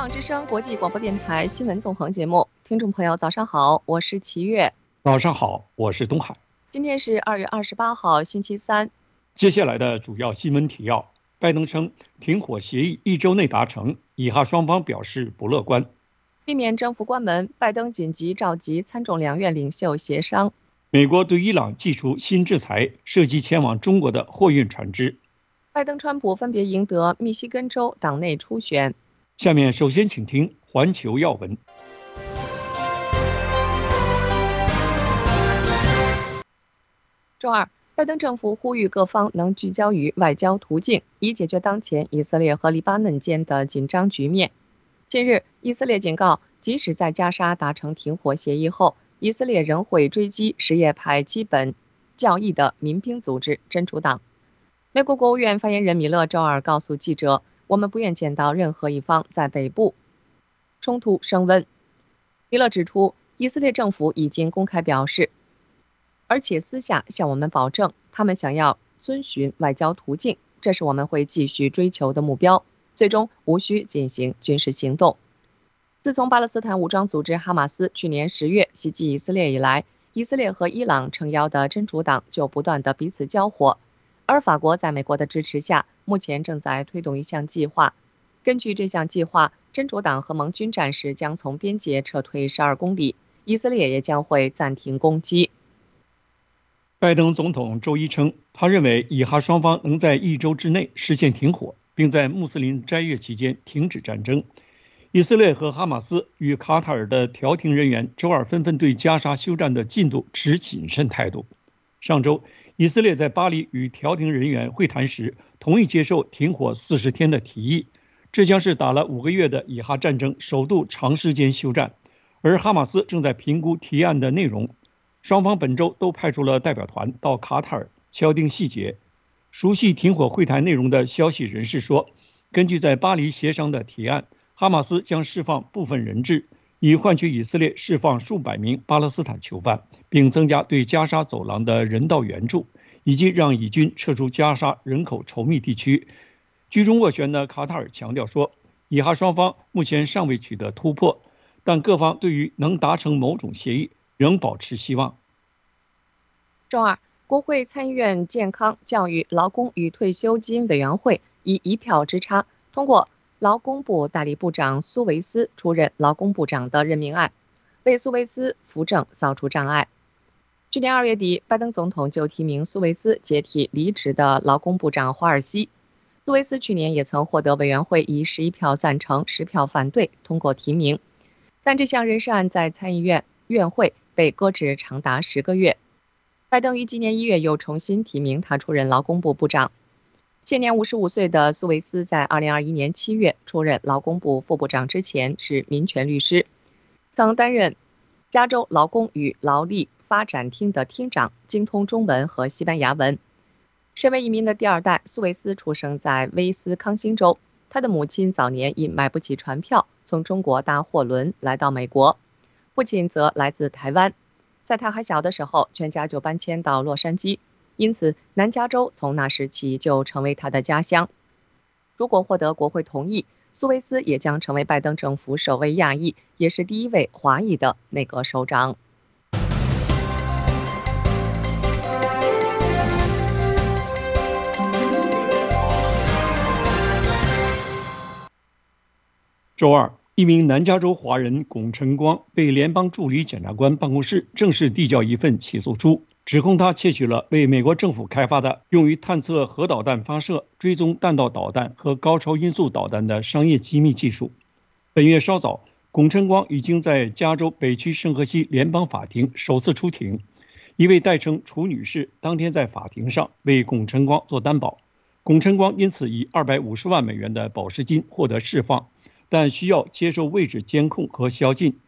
网之声国际广播电台新闻纵横节目，听众朋友早上好，我是齐月。早上好，我是东海。今天是二月二十八号，星期三。接下来的主要新闻提要：拜登称停火协议一周内达成，以哈双方表示不乐观。避免政府关门，拜登紧急召集参众两院领袖协商。美国对伊朗祭出新制裁，涉及前往中国的货运船只。拜登、川普分别赢得密西根州党内初选。下面首先请听环球要闻。周二，拜登政府呼吁各方能聚焦于外交途径，以解决当前以色列和黎巴嫩间的紧张局面。近日，以色列警告，即使在加沙达成停火协议后，以色列仍会追击什叶派基本教义的民兵组织真主党。美国国务院发言人米勒周二告诉记者：“我们不愿见到任何一方在北部冲突升温。”米勒指出，以色列政府已经公开表示，而且私下向我们保证，他们想要遵循外交途径，这是我们会继续追求的目标，最终无需进行军事行动。自从巴勒斯坦武装组织哈马斯去年十月袭击以色列以来，以色列和伊朗撑腰的真主党就不断的彼此交火。而法国在美国的支持下，目前正在推动一项计划。根据这项计划，真主党和盟军战士将从边界撤退十二公里，以色列也将会暂停攻击。拜登总统周一称，他认为以哈双方能在一周之内实现停火，并在穆斯林斋月期间停止战争。以色列和哈马斯与卡塔尔的调停人员周二纷纷对加沙休战的进度持谨慎态度。上周。以色列在巴黎与调停人员会谈时，同意接受停火四十天的提议，这将是打了五个月的以哈战争首度长时间休战。而哈马斯正在评估提案的内容，双方本周都派出了代表团到卡塔尔敲定细节。熟悉停火会谈内容的消息人士说，根据在巴黎协商的提案，哈马斯将释放部分人质。以换取以色列释放数百名巴勒斯坦囚犯，并增加对加沙走廊的人道援助，以及让以军撤出加沙人口稠密地区。居中斡旋的卡塔尔强调说，以哈双方目前尚未取得突破，但各方对于能达成某种协议仍保持希望。周二，国会参议院健康、教育、劳工与退休金委员会以一票之差通过。劳工部代理部长苏维斯出任劳工部长的任命案，为苏维斯扶正扫除障碍。去年二月底，拜登总统就提名苏维斯接替离职的劳工部长华尔西。苏维斯去年也曾获得委员会以十一票赞成、十票反对通过提名，但这项人事案在参议院院会被搁置长达十个月。拜登于今年一月又重新提名他出任劳工部部长。现年五十五岁的苏维斯，在二零二一年七月出任劳工部副部长之前是民权律师，曾担任加州劳工与劳力发展厅的厅长，精通中文和西班牙文。身为移民的第二代，苏维斯出生在威斯康星州，他的母亲早年因买不起船票，从中国搭货轮来到美国，父亲则来自台湾。在他还小的时候，全家就搬迁到洛杉矶。因此，南加州从那时起就成为他的家乡。如果获得国会同意，苏维斯也将成为拜登政府首位亚裔，也是第一位华裔的内阁首长。周二，一名南加州华人龚晨光被联邦助理检察官办公室正式递交一份起诉书。指控他窃取了为美国政府开发的用于探测核导弹发射、追踪弹道导弹和高超音速导弹的商业机密技术。本月稍早，龚晨光已经在加州北区圣荷西联邦法庭首次出庭。一位代称楚女士当天在法庭上为龚晨光做担保，龚晨光因此以二百五十万美元的保释金获得释放，但需要接受位置监控和宵禁。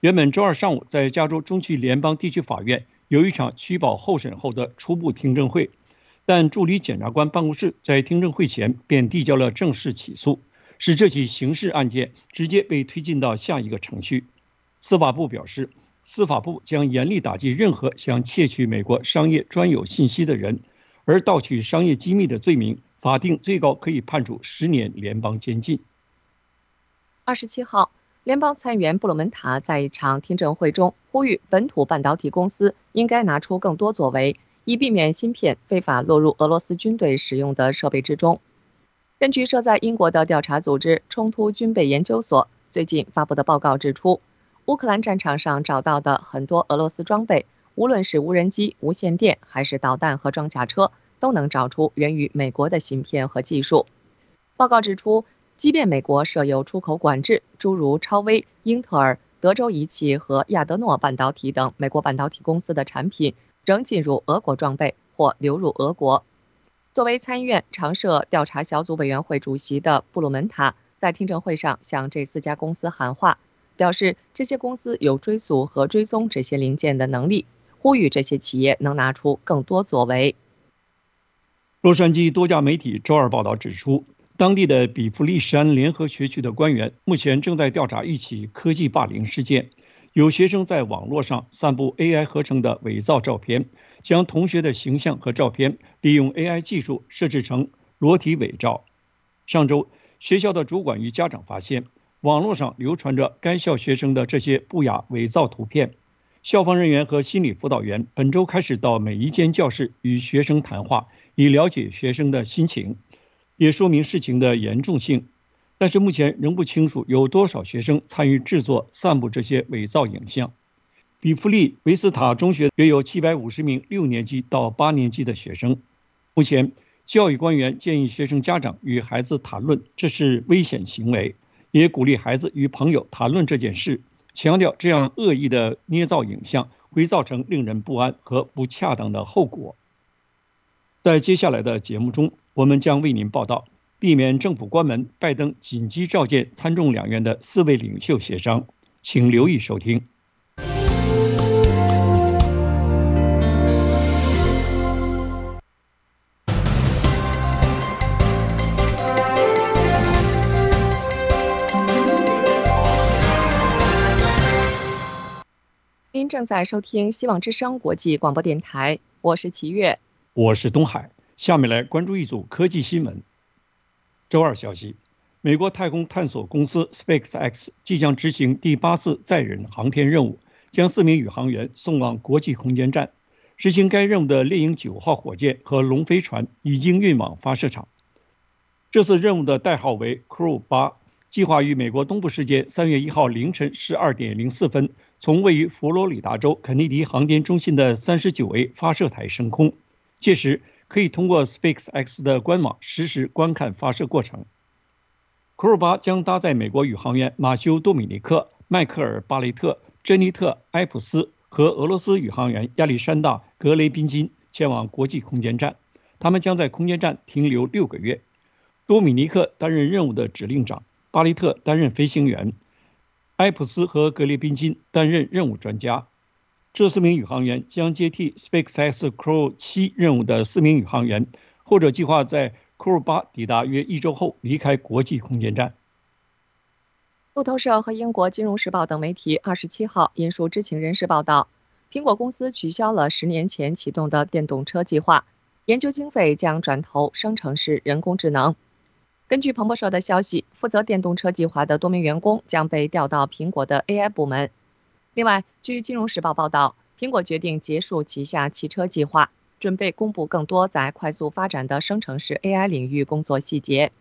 原本周二上午在加州中区联邦地区法院。有一场取保候审后的初步听证会，但助理检察官办公室在听证会前便递交了正式起诉，使这起刑事案件直接被推进到下一个程序。司法部表示，司法部将严厉打击任何想窃取美国商业专有信息的人，而盗取商业机密的罪名，法定最高可以判处十年联邦监禁。二十七号，联邦参议员布鲁门塔在一场听证会中呼吁本土半导体公司应该拿出更多作为，以避免芯片非法落入俄罗斯军队使用的设备之中。根据设在英国的调查组织冲突军备研究所最近发布的报告指出，乌克兰战场上找到的很多俄罗斯装备，无论是无人机、无线电，还是导弹和装甲车，都能找出源于美国的芯片和技术。报告指出，即便美国设有出口管制，诸如超威、英特尔、德州仪器和亚德诺半导体等美国半导体公司的产品仍进入俄国装备或流入俄国。作为参议院常设调查小组委员会主席的布鲁门塔在听证会上向这四家公司喊话，表示这些公司有追溯和追踪这些零件的能力，呼吁这些企业能拿出更多作为。洛杉矶多家媒体周二报道指出，当地的比弗利山联合学区的官员目前正在调查一起科技霸凌事件，有学生在网络上散布 AI 合成的伪造照片。将同学的形象和照片利用 AI 技术设置成裸体伪造。上周，学校的主管与家长发现网络上流传着该校学生的这些不雅伪造图片。校方人员和心理辅导员本周开始到每一间教室与学生谈话，以了解学生的心情，也说明事情的严重性。但是目前仍不清楚有多少学生参与制作、散布这些伪造影像。比弗利维斯塔中学约有七百五十名六年级到八年级的学生。目前，教育官员建议学生家长与孩子谈论这是危险行为，也鼓励孩子与朋友谈论这件事，强调这样恶意的捏造影像会造成令人不安和不恰当的后果。在接下来的节目中，我们将为您报道避免政府关门，拜登紧急召见参众两院的四位领袖协商，请留意收听。您正在收听希望之声国际广播电台，我是齐月，我是东海。下面来关注一组科技新闻。周二消息，美国太空探索公司 SpaceX 即将执行第八次载人航天任务，将四名宇航员送往国际空间站。执行该任务的猎鹰九号火箭和龙飞船已经运往发射场。这次任务的代号为 Crew 八。计划于美国东部时间三月一号凌晨十二点零四分，从位于佛罗里达州肯尼迪航天中心的三十九 A 发射台升空。届时可以通过 SpaceX 的官网实时观看发射过程。Crew 八将搭载美国宇航员马修·多米尼克、迈克尔·巴雷特、珍妮特·埃普斯和俄罗斯宇航员亚历山大·格雷宾金前往国际空间站。他们将在空间站停留六个月。多米尼克担任任务的指令长。巴雷特担任飞行员，埃普斯和格列宾金担任任务专家。这四名宇航员将接替 SpaceX Crew 七任务的四名宇航员，或者计划在 Crew 八抵达约一周后离开国际空间站。路透社和英国金融时报等媒体二十七号引述知情人士报道，苹果公司取消了十年前启动的电动车计划，研究经费将转投生成式人工智能。根据彭博社的消息，负责电动车计划的多名员工将被调到苹果的 AI 部门。另外，据《金融时报》报道，苹果决定结束旗下汽车计划，准备公布更多在快速发展的生成式 AI 领域工作细节。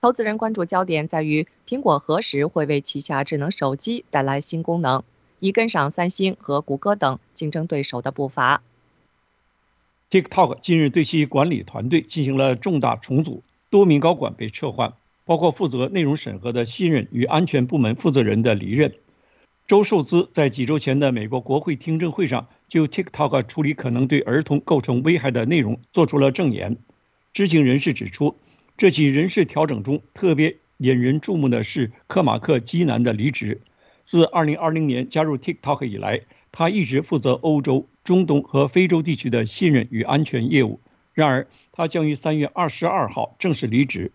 投资人关注焦点在于苹果何时会为旗下智能手机带来新功能，以跟上三星和谷歌等竞争对手的步伐。TikTok 近日对其管理团队进行了重大重组。多名高管被撤换，包括负责内容审核的新任与安全部门负责人的离任。周受资在几周前的美国国会听证会上，就 TikTok 处理可能对儿童构成危害的内容做出了证言。知情人士指出，这起人事调整中特别引人注目的是科马克基南的离职。自2020年加入 TikTok 以来，他一直负责欧洲、中东和非洲地区的信任与安全业务。然而，他将于三月二十二号正式离职。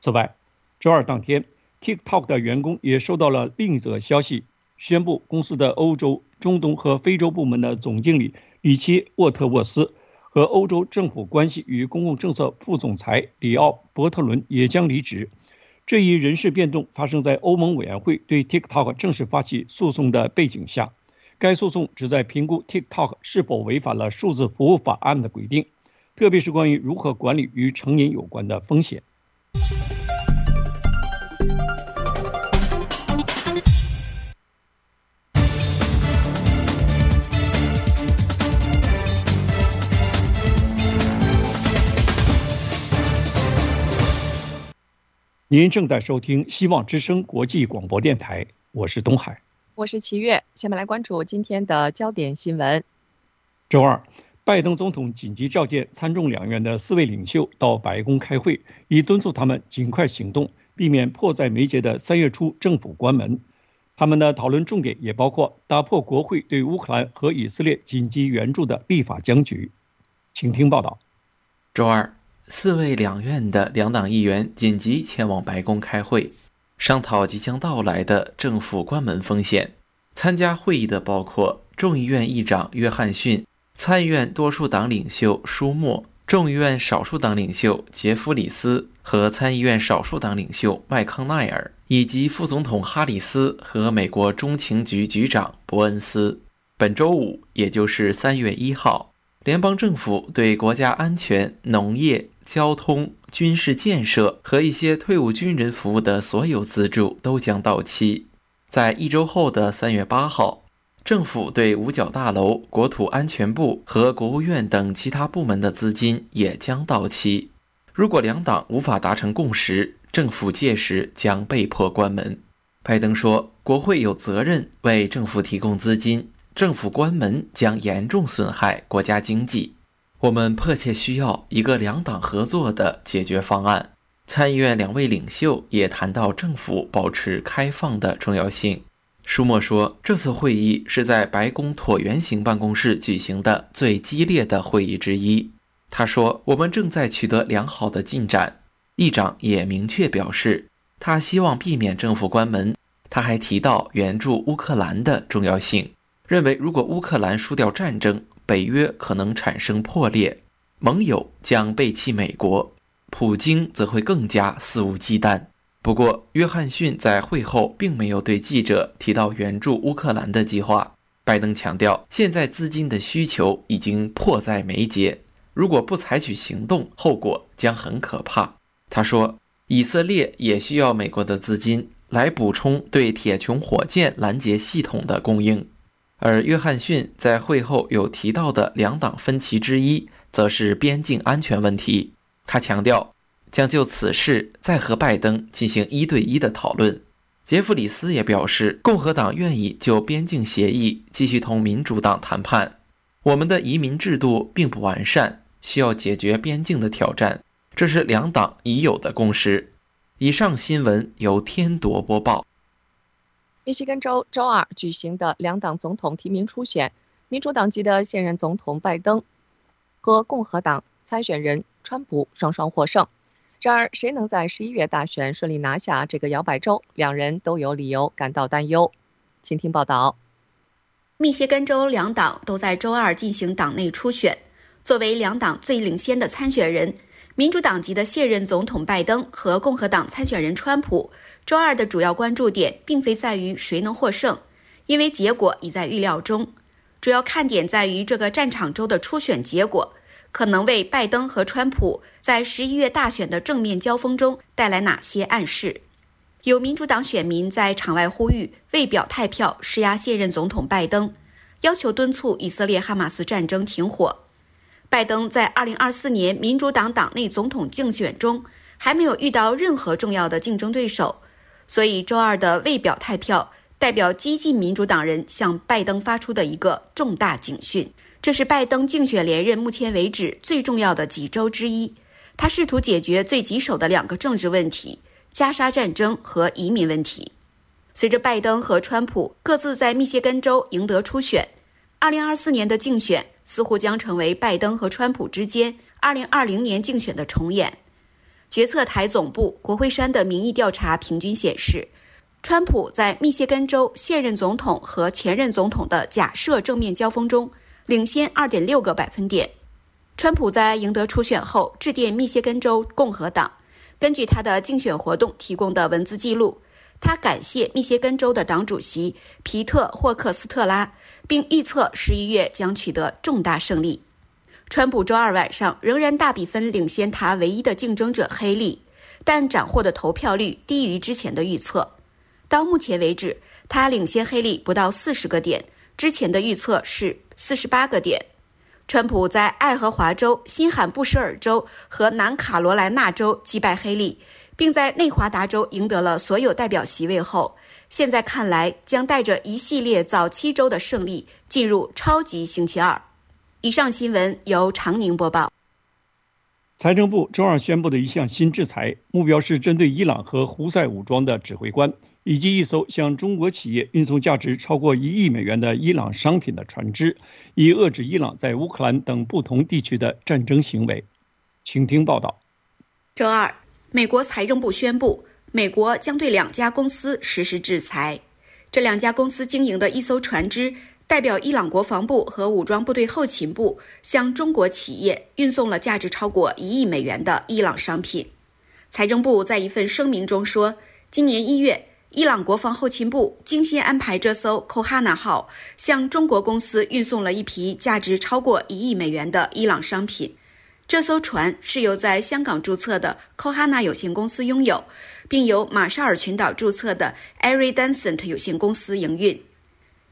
此外，周二当天，TikTok 的员工也收到了另一则消息，宣布公司的欧洲、中东和非洲部门的总经理里奇·沃特沃斯和欧洲政府关系与公共政策副总裁里奥·伯特伦也将离职。这一人事变动发生在欧盟委员会对 TikTok 正式发起诉讼的背景下。该诉讼旨在评估 TikTok 是否违反了数字服务法案的规定，特别是关于如何管理与成瘾有关的风险。您正在收听希望之声国际广播电台，我是东海，我是齐月。下面来关注今天的焦点新闻。周二，拜登总统紧急召见参众两院的四位领袖到白宫开会，以敦促他们尽快行动，避免迫在眉睫的三月初政府关门。他们的讨论重点也包括打破国会对乌克兰和以色列紧急援助的立法僵局。请听报道。周二。四位两院的两党议员紧急前往白宫开会，商讨即将到来的政府关门风险。参加会议的包括众议院议长约翰逊、参议院多数党领袖舒默、众议院少数党领袖杰弗里斯和参议院少数党领袖麦康奈尔，以及副总统哈里斯和美国中情局局长伯恩斯。本周五，也就是三月一号，联邦政府对国家安全、农业。交通、军事建设和一些退伍军人服务的所有资助都将到期。在一周后的三月八号，政府对五角大楼、国土安全部和国务院等其他部门的资金也将到期。如果两党无法达成共识，政府届时将被迫关门。拜登说，国会有责任为政府提供资金，政府关门将严重损害国家经济。我们迫切需要一个两党合作的解决方案。参议院两位领袖也谈到政府保持开放的重要性。舒默说，这次会议是在白宫椭圆形办公室举行的最激烈的会议之一。他说，我们正在取得良好的进展。议长也明确表示，他希望避免政府关门。他还提到援助乌克兰的重要性，认为如果乌克兰输掉战争，北约可能产生破裂，盟友将背弃美国，普京则会更加肆无忌惮。不过，约翰逊在会后并没有对记者提到援助乌克兰的计划。拜登强调，现在资金的需求已经迫在眉睫，如果不采取行动，后果将很可怕。他说，以色列也需要美国的资金来补充对铁穹火箭拦截系统的供应。而约翰逊在会后有提到的两党分歧之一，则是边境安全问题。他强调将就此事再和拜登进行一对一的讨论。杰弗里斯也表示，共和党愿意就边境协议继续同民主党谈判。我们的移民制度并不完善，需要解决边境的挑战，这是两党已有的共识。以上新闻由天铎播报。密西根州周二举行的两党总统提名初选，民主党籍的现任总统拜登和共和党参选人川普双双获胜。然而，谁能在十一月大选顺利拿下这个摇摆州，两人都有理由感到担忧。请听报道。密歇根州两党都在周二进行党内初选。作为两党最领先的参选人，民主党籍的现任总统拜登和共和党参选人川普。周二的主要关注点并非在于谁能获胜，因为结果已在预料中。主要看点在于这个战场州的初选结果可能为拜登和川普在十一月大选的正面交锋中带来哪些暗示。有民主党选民在场外呼吁为表态票施压现任总统拜登，要求敦促以色列哈马斯战争停火。拜登在2024年民主党党内总统竞选中还没有遇到任何重要的竞争对手。所以，周二的未表态票代表激进民主党人向拜登发出的一个重大警讯。这是拜登竞选连任目前为止最重要的几周之一。他试图解决最棘手的两个政治问题：加沙战争和移民问题。随着拜登和川普各自在密歇根州赢得初选，2024年的竞选似乎将成为拜登和川普之间2020年竞选的重演。决策台总部国会山的民意调查平均显示，川普在密歇根州现任总统和前任总统的假设正面交锋中领先2.6个百分点。川普在赢得初选后致电密歇根州共和党，根据他的竞选活动提供的文字记录，他感谢密歇根州的党主席皮特·霍克斯特拉，并预测十一月将取得重大胜利。川普周二晚上仍然大比分领先他唯一的竞争者黑利，但斩获的投票率低于之前的预测。到目前为止，他领先黑利不到四十个点，之前的预测是四十八个点。川普在爱荷华州、新罕布什尔州和南卡罗来纳州击败黑利，并在内华达州赢得了所有代表席位后，现在看来将带着一系列早期州的胜利进入超级星期二。以上新闻由长宁播报。财政部周二宣布的一项新制裁，目标是针对伊朗和胡塞武装的指挥官，以及一艘向中国企业运送价值超过一亿美元的伊朗商品的船只，以遏制伊朗在乌克兰等不同地区的战争行为。请听报道。周二，美国财政部宣布，美国将对两家公司实施制裁。这两家公司经营的一艘船只。代表伊朗国防部和武装部队后勤部向中国企业运送了价值超过一亿美元的伊朗商品。财政部在一份声明中说，今年一月，伊朗国防后勤部精心安排这艘 “Kohana” 号向中国公司运送了一批价值超过一亿美元的伊朗商品。这艘船是由在香港注册的 Kohana 有限公司拥有，并由马绍尔群岛注册的 Eridansen 有限公司营运。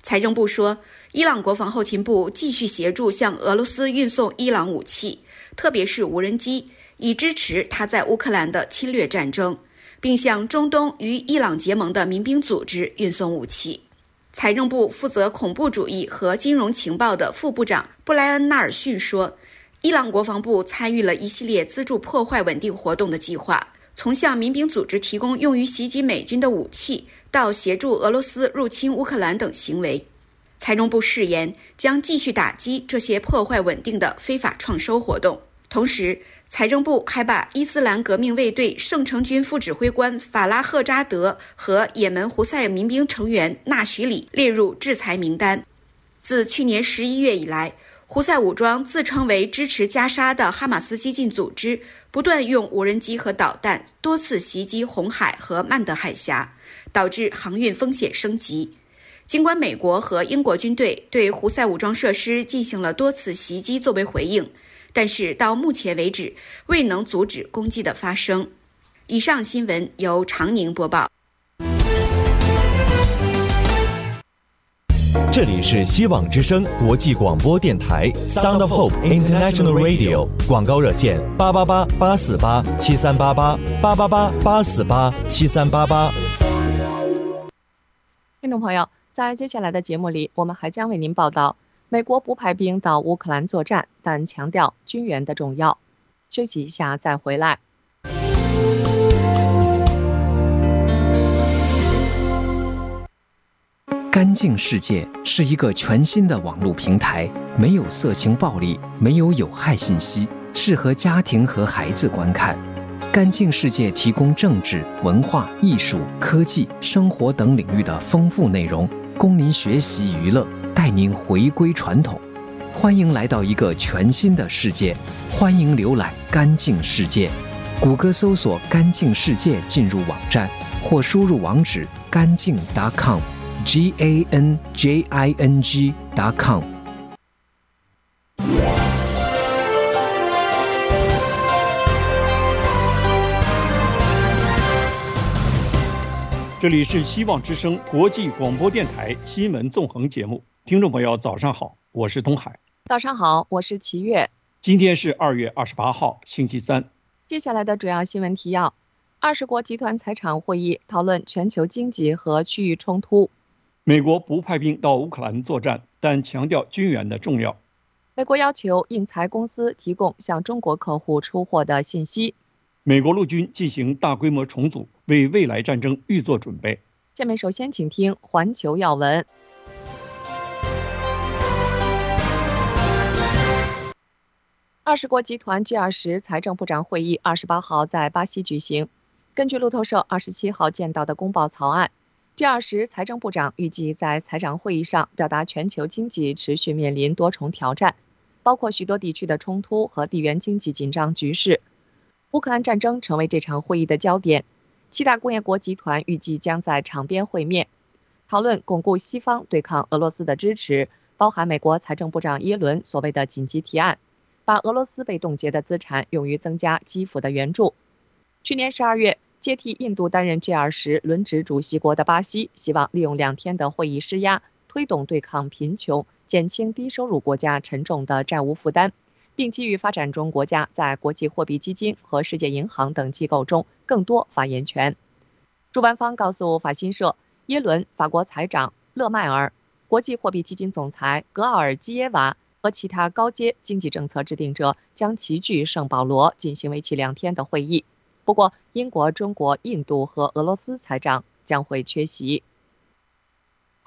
财政部说，伊朗国防后勤部继续协助向俄罗斯运送伊朗武器，特别是无人机，以支持他在乌克兰的侵略战争，并向中东与伊朗结盟的民兵组织运送武器。财政部负责恐怖主义和金融情报的副部长布莱恩·纳尔逊说，伊朗国防部参与了一系列资助破坏稳定活动的计划，从向民兵组织提供用于袭击美军的武器。到协助俄罗斯入侵乌克兰等行为，财政部誓言将继续打击这些破坏稳定的非法创收活动。同时，财政部还把伊斯兰革命卫队圣城军副指挥官法拉赫扎德和也门胡塞民兵成员纳许里列入制裁名单。自去年十一月以来，胡塞武装自称为支持加沙的哈马斯激进组织，不断用无人机和导弹多次袭击红海和曼德海峡。导致航运风险升级。尽管美国和英国军队对胡塞武装设施进行了多次袭击作为回应，但是到目前为止未能阻止攻击的发生。以上新闻由长宁播报。这里是希望之声国际广播电台 Sound of Hope International Radio 广告热线八八八八四八七三八八八八八八四八七三八八。听众朋友，在接下来的节目里，我们还将为您报道：美国不派兵到乌克兰作战，但强调军援的重要。休息一下再回来。干净世界是一个全新的网络平台，没有色情暴力，没有有害信息，适合家庭和孩子观看。干净世界提供政治、文化、艺术、科技、生活等领域的丰富内容，供您学习娱乐，带您回归传统。欢迎来到一个全新的世界，欢迎浏览干净世界。谷歌搜索“干净世界”进入网站，或输入网址干净 .com，g a n j i n g .com。这里是希望之声国际广播电台新闻纵横节目，听众朋友早上好，我是东海。早上好，我是齐月。今天是二月二十八号，星期三。接下来的主要新闻提要：二十国集团财长会议讨论全球经济和区域冲突。美国不派兵到乌克兰作战，但强调军援的重要。美国要求印财公司提供向中国客户出货的信息。美国陆军进行大规模重组，为未来战争预做准备。下面首先请听环球要闻。二十国集团 G 二十财政部长会议二十八号在巴西举行。根据路透社二十七号见到的公报草案，G 二十财政部长预计在财长会议上表达全球经济持续面临多重挑战，包括许多地区的冲突和地缘经济紧张局势。乌克兰战争成为这场会议的焦点。七大工业国集团预计将在场边会面，讨论巩固西方对抗俄罗斯的支持，包含美国财政部长耶伦所谓的紧急提案，把俄罗斯被冻结的资产用于增加基辅的援助。去年十二月，接替印度担任 G20 轮值主席国的巴西，希望利用两天的会议施压，推动对抗贫穷、减轻低收入国家沉重的债务负担。并给予发展中国家在国际货币基金和世界银行等机构中更多发言权。主办方告诉法新社，耶伦、法国财长勒迈尔、国际货币基金总裁格奥尔基耶娃和其他高阶经济政策制定者将齐聚圣保罗进行为期两天的会议。不过，英国、中国、印度和俄罗斯财长将会缺席。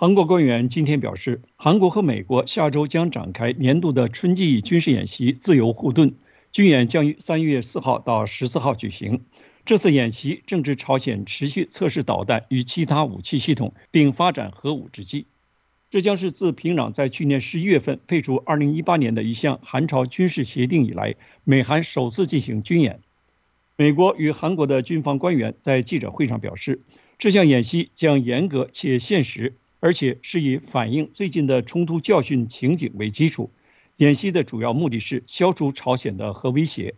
韩国官员今天表示，韩国和美国下周将展开年度的春季军事演习“自由护盾”，军演将于三月四号到十四号举行。这次演习正值朝鲜持续测试导弹与其他武器系统，并发展核武之际。这将是自平壤在去年十一月份废除二零一八年的一项韩朝军事协定以来，美韩首次进行军演。美国与韩国的军方官员在记者会上表示，这项演习将严格且现实。而且是以反映最近的冲突教训情景为基础，演习的主要目的是消除朝鲜的核威胁。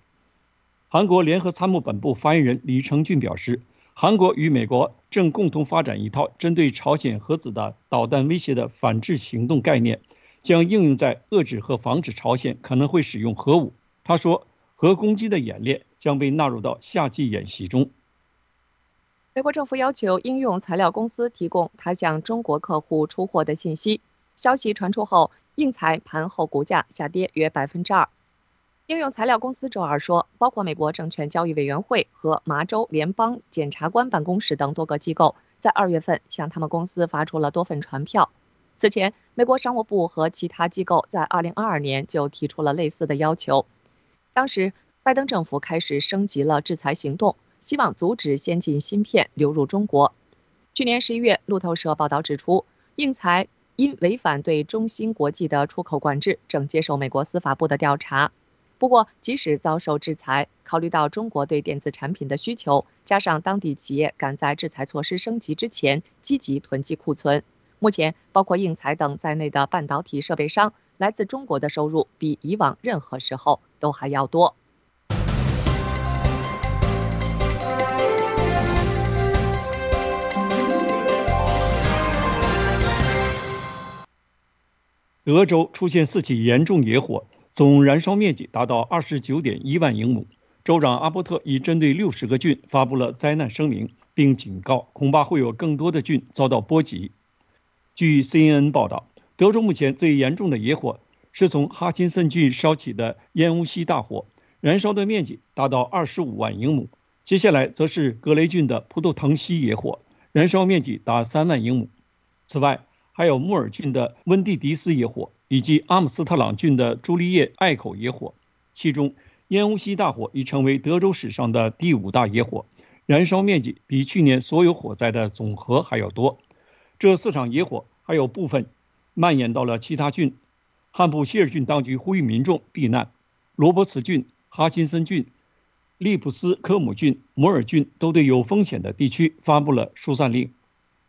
韩国联合参谋本部发言人李成俊表示，韩国与美国正共同发展一套针对朝鲜核子的导弹威胁的反制行动概念，将应用在遏制和防止朝鲜可能会使用核武。他说，核攻击的演练将被纳入到夏季演习中。美国政府要求应用材料公司提供他向中国客户出货的信息。消息传出后，应材盘后股价下跌约百分之二。应用材料公司周二说，包括美国证券交易委员会和麻州联邦检察官办公室等多个机构，在二月份向他们公司发出了多份传票。此前，美国商务部和其他机构在二零二二年就提出了类似的要求。当时，拜登政府开始升级了制裁行动。希望阻止先进芯片流入中国。去年十一月，路透社报道指出，应材因违反对中芯国际的出口管制，正接受美国司法部的调查。不过，即使遭受制裁，考虑到中国对电子产品的需求，加上当地企业赶在制裁措施升级之前积极囤积库存，目前包括应材等在内的半导体设备商来自中国的收入比以往任何时候都还要多。德州出现四起严重野火，总燃烧面积达到二十九点一万英亩。州长阿伯特已针对六十个郡发布了灾难声明，并警告恐怕会有更多的郡遭到波及。据 CNN 报道，德州目前最严重的野火是从哈钦森郡烧起的烟雾溪大火，燃烧的面积达到二十五万英亩。接下来则是格雷郡的葡萄藤溪野火，燃烧面积达三万英亩。此外，还有穆尔郡的温蒂迪斯野火，以及阿姆斯特朗郡的朱丽叶隘口野火。其中，烟雾溪大火已成为德州史上的第五大野火，燃烧面积比去年所有火灾的总和还要多。这四场野火还有部分蔓延到了其他郡。汉普希尔郡当局呼吁民众避难。罗伯茨郡、哈金森郡、利普斯科姆郡、摩尔郡都对有风险的地区发布了疏散令。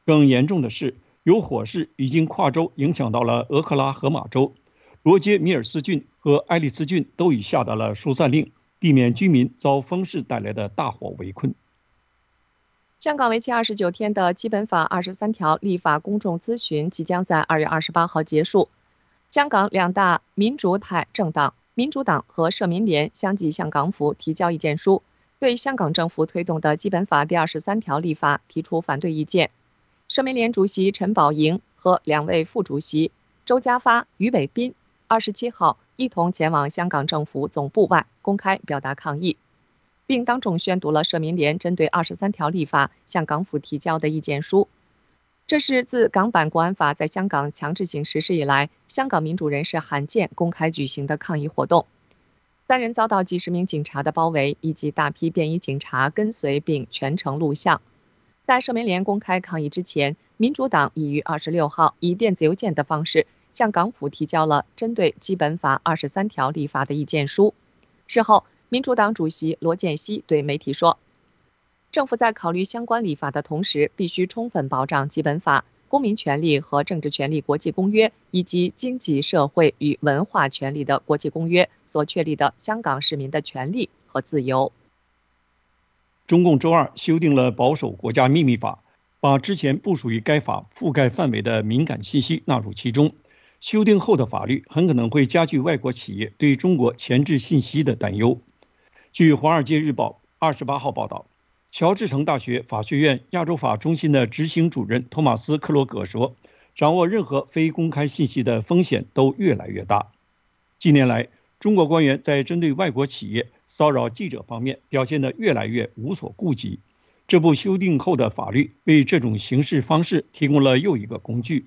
更严重的是。有火势已经跨州影响到了俄克拉荷马州，罗杰米尔斯郡和爱丽丝郡都已下达了疏散令，避免居民遭风势带来的大火围困。香港为期二十九天的基本法二十三条立法公众咨询即将在二月二十八号结束。香港两大民主派政党民主党和社民联相继向港府提交意见书，对香港政府推动的基本法第二十三条立法提出反对意见。社民联主席陈宝莹和两位副主席周家发、于伟斌，二十七号一同前往香港政府总部外公开表达抗议，并当众宣读了社民联针对二十三条立法向港府提交的意见书。这是自港版国安法在香港强制性实施以来，香港民主人士罕见公开举行的抗议活动。三人遭到几十名警察的包围，以及大批便衣警察跟随并全程录像。在社民连公开抗议之前，民主党已于二十六号以电子邮件的方式向港府提交了针对基本法二十三条立法的意见书。事后，民。主党主席罗建熙对媒体说：“政府在考虑相关立法的同时，必须充分保障基本法、公民权利和政治权利国际公约以及经济社会与文化权利的国际公约所确立的香港市民的权利和自由。”中共周二修订了保守国家秘密法，把之前不属于该法覆盖范围的敏感信息纳入其中。修订后的法律很可能会加剧外国企业对中国前置信息的担忧。据《华尔街日报》二十八号报道，乔治城大学法学院亚洲法中心的执行主任托马斯·克罗格说：“掌握任何非公开信息的风险都越来越大。”近年来，中国官员在针对外国企业骚扰记者方面表现得越来越无所顾忌。这部修订后的法律为这种行事方式提供了又一个工具。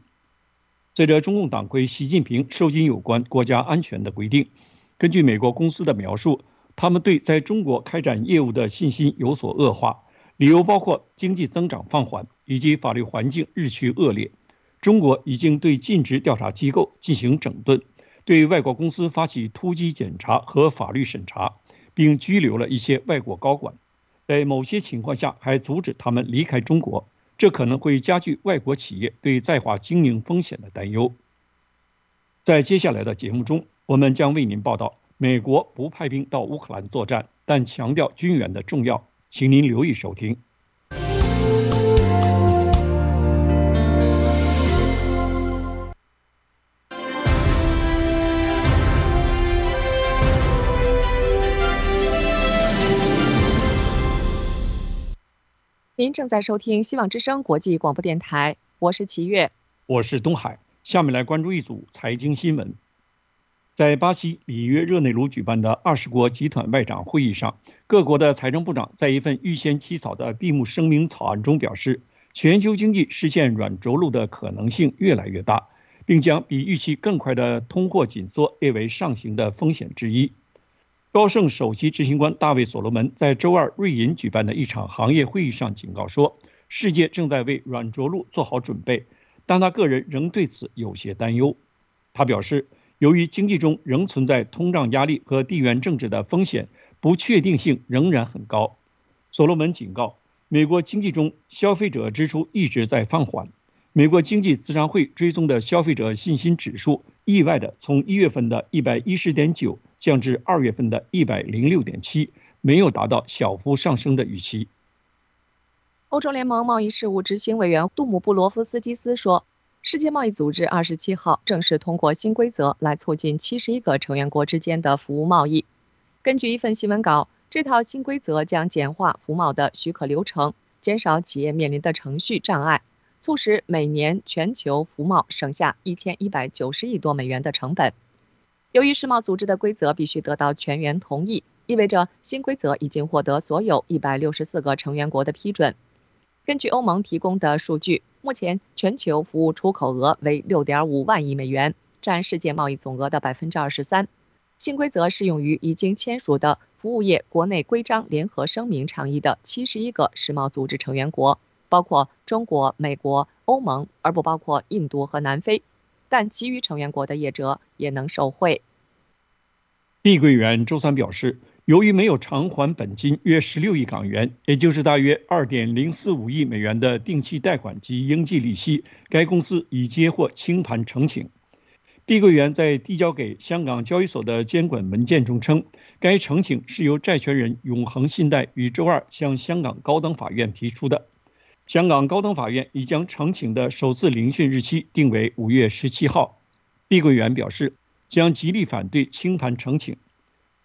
随着中共党魁习近平收紧有关国家安全的规定，根据美国公司的描述。他们对在中国开展业务的信心有所恶化，理由包括经济增长放缓以及法律环境日趋恶劣。中国已经对尽职调查机构进行整顿，对外国公司发起突击检查和法律审查，并拘留了一些外国高管，在某些情况下还阻止他们离开中国。这可能会加剧外国企业对在华经营风险的担忧。在接下来的节目中，我们将为您报道。美国不派兵到乌克兰作战，但强调军援的重要，请您留意收听。您正在收听希望之声国际广播电台，我是齐月，我是东海。下面来关注一组财经新闻。在巴西里约热内卢举办的二十国集团外长会议上，各国的财政部长在一份预先起草的闭幕声明草案中表示，全球经济实现软着陆的可能性越来越大，并将比预期更快的通货紧缩列为上行的风险之一。高盛首席执行官大卫·所罗门在周二瑞银举办的一场行业会议上警告说，世界正在为软着陆做好准备，但他个人仍对此有些担忧。他表示。由于经济中仍存在通胀压力和地缘政治的风险，不确定性仍然很高。所罗门警告，美国经济中消费者支出一直在放缓。美国经济咨商会追踪的消费者信心指数意外的从一月份的一百一十点九降至二月份的一百零六点七，没有达到小幅上升的预期。欧洲联盟贸易事务执行委员杜姆布罗夫斯基斯说。世界贸易组织二十七号正式通过新规则来促进七十一个成员国之间的服务贸易。根据一份新闻稿，这套新规则将简化服贸的许可流程，减少企业面临的程序障碍，促使每年全球服贸省下一千一百九十亿多美元的成本。由于世贸组织的规则必须得到全员同意，意味着新规则已经获得所有一百六十四个成员国的批准。根据欧盟提供的数据。目前，全球服务出口额为六点五万亿美元，占世界贸易总额的百分之二十三。新规则适用于已经签署的服务业国内规章联合声明倡议的七十一个世贸组织成员国，包括中国、美国、欧盟，而不包括印度和南非。但其余成员国的业者也能受惠。碧桂园周三表示。由于没有偿还本金约十六亿港元，也就是大约二点零四五亿美元的定期贷款及应计利息，该公司已接获清盘呈请。碧桂园在递交给香港交易所的监管文件中称，该呈请是由债权人永恒信贷于周二向香港高等法院提出的。香港高等法院已将呈请的首次聆讯日期定为五月十七号。碧桂园表示将极力反对清盘呈请。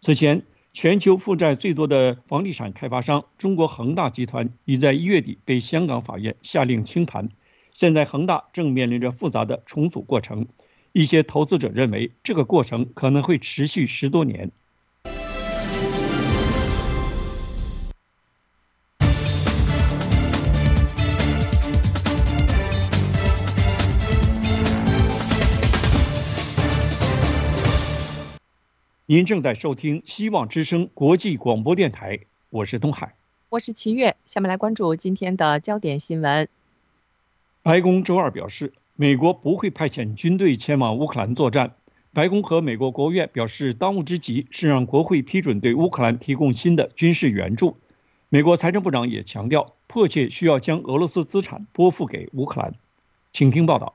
此前。全球负债最多的房地产开发商中国恒大集团已在一月底被香港法院下令清盘。现在恒大正面临着复杂的重组过程，一些投资者认为这个过程可能会持续十多年。您正在收听《希望之声》国际广播电台，我是东海，我是齐月。下面来关注今天的焦点新闻。白宫周二表示，美国不会派遣军队前往乌克兰作战，白宫和美国国务院表示，当务之急是让国会批准对乌克兰提供新的军事援助。美国财政部长也强调，迫切需要将俄罗斯资产拨付给乌克兰。请听报道。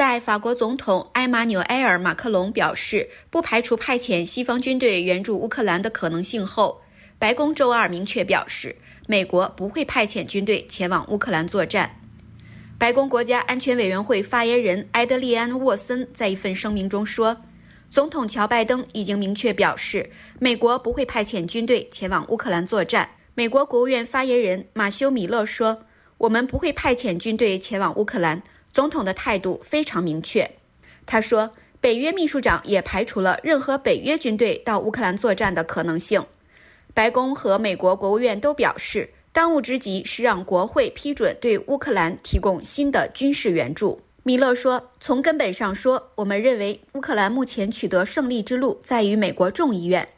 在法国总统埃马纽埃尔·马克龙表示不排除派遣西方军队援助乌克兰的可能性后，白宫周二明确表示，美国不会派遣军队前往乌克兰作战。白宫国家安全委员会发言人埃德利安·沃森在一份声明中说。总统乔·拜登已经明确表示，美国不会派遣军队前往乌克兰作战。美国国务院发言人马修·米勒说：“我们不会派遣军队前往乌克兰。”总统的态度非常明确。他说，北约秘书长也排除了任何北约军队到乌克兰作战的可能性。白宫和美国国务院都表示，当务之急是让国会批准对乌克兰提供新的军事援助。米勒说：“从根本上说，我们认为乌克兰目前取得胜利之路在于美国众议院。”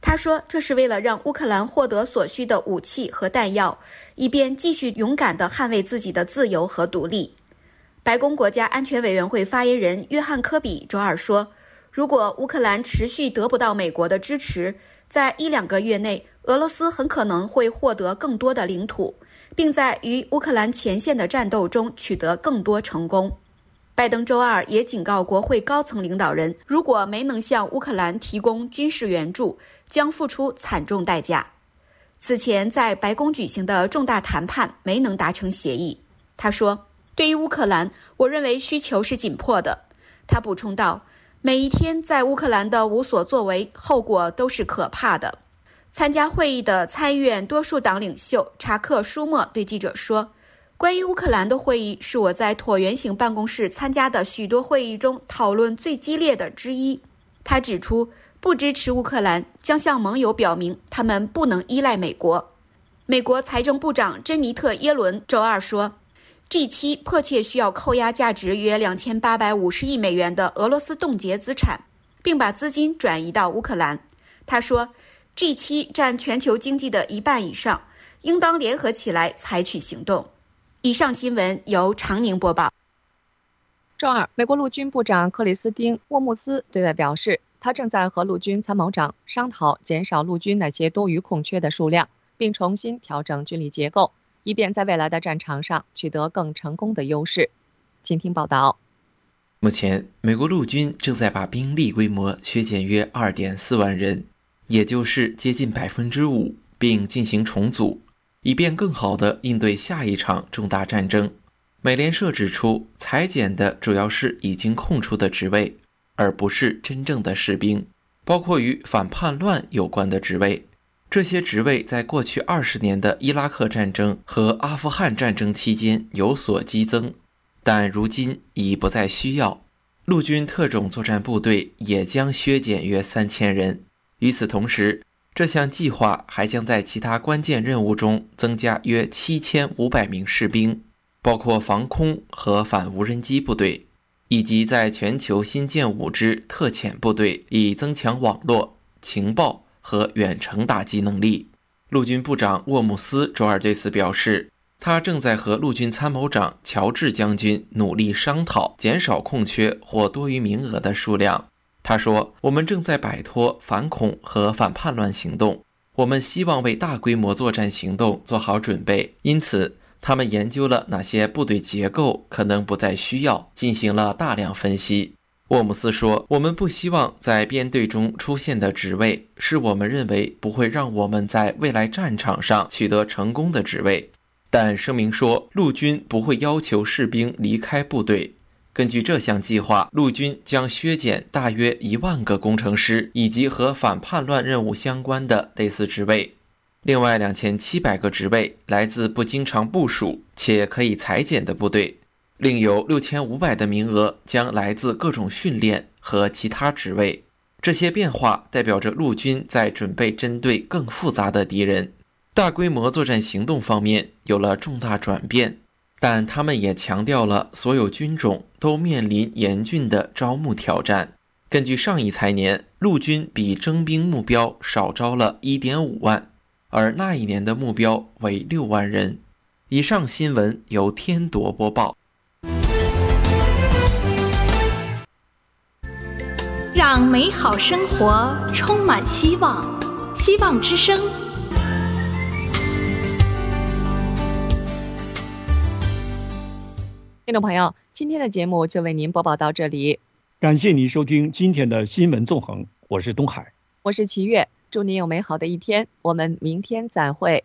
他说：“这是为了让乌克兰获得所需的武器和弹药，以便继续勇敢地捍卫自己的自由和独立。”白宫国家安全委员会发言人约翰·科比周二说：“如果乌克兰持续得不到美国的支持，在一两个月内，俄罗斯很可能会获得更多的领土，并在与乌克兰前线的战斗中取得更多成功。”拜登周二也警告国会高层领导人，如果没能向乌克兰提供军事援助，将付出惨重代价。此前在白宫举行的重大谈判没能达成协议。他说：“对于乌克兰，我认为需求是紧迫的。”他补充道：“每一天在乌克兰的无所作为，后果都是可怕的。”参加会议的参议院多数党领袖查克·舒默对记者说。关于乌克兰的会议是我在椭圆形办公室参加的许多会议中讨论最激烈的之一。他指出，不支持乌克兰将向盟友表明他们不能依赖美国。美国财政部长珍妮特·耶伦周二说：“G7 迫切需要扣押价值约2850亿美元的俄罗斯冻结资产，并把资金转移到乌克兰。”他说：“G7 占全球经济的一半以上，应当联合起来采取行动。”以上新闻由常宁播报。周二，美国陆军部长克里斯汀·沃穆斯对外表示，他正在和陆军参谋长商讨减少陆军那些多余空缺的数量，并重新调整军力结构，以便在未来的战场上取得更成功的优势。请听报道。目前，美国陆军正在把兵力规模削减约2.4万人，也就是接近百分之五，并进行重组。以便更好地应对下一场重大战争，美联社指出，裁减的主要是已经空出的职位，而不是真正的士兵，包括与反叛乱有关的职位。这些职位在过去二十年的伊拉克战争和阿富汗战争期间有所激增，但如今已不再需要。陆军特种作战部队也将削减约三千人。与此同时，这项计划还将在其他关键任务中增加约七千五百名士兵，包括防空和反无人机部队，以及在全球新建五支特遣部队，以增强网络、情报和远程打击能力。陆军部长沃姆斯周二对此表示，他正在和陆军参谋长乔治将军努力商讨减少空缺或多余名额的数量。他说：“我们正在摆脱反恐和反叛乱行动，我们希望为大规模作战行动做好准备。因此，他们研究了哪些部队结构可能不再需要，进行了大量分析。”沃姆斯说：“我们不希望在编队中出现的职位是我们认为不会让我们在未来战场上取得成功的职位。”但声明说，陆军不会要求士兵离开部队。根据这项计划，陆军将削减大约一万个工程师以及和反叛乱任务相关的类似职位。另外，两千七百个职位来自不经常部署且可以裁减的部队，另有六千五百的名额将来自各种训练和其他职位。这些变化代表着陆军在准备针对更复杂的敌人。大规模作战行动方面有了重大转变。但他们也强调了，所有军种都面临严峻的招募挑战。根据上一财年，陆军比征兵目标少招了1.5万，而那一年的目标为6万人。以上新闻由天铎播报。让美好生活充满希望。希望之声。听众朋友，今天的节目就为您播报到这里，感谢您收听今天的新闻纵横，我是东海，我是齐月，祝您有美好的一天，我们明天再会。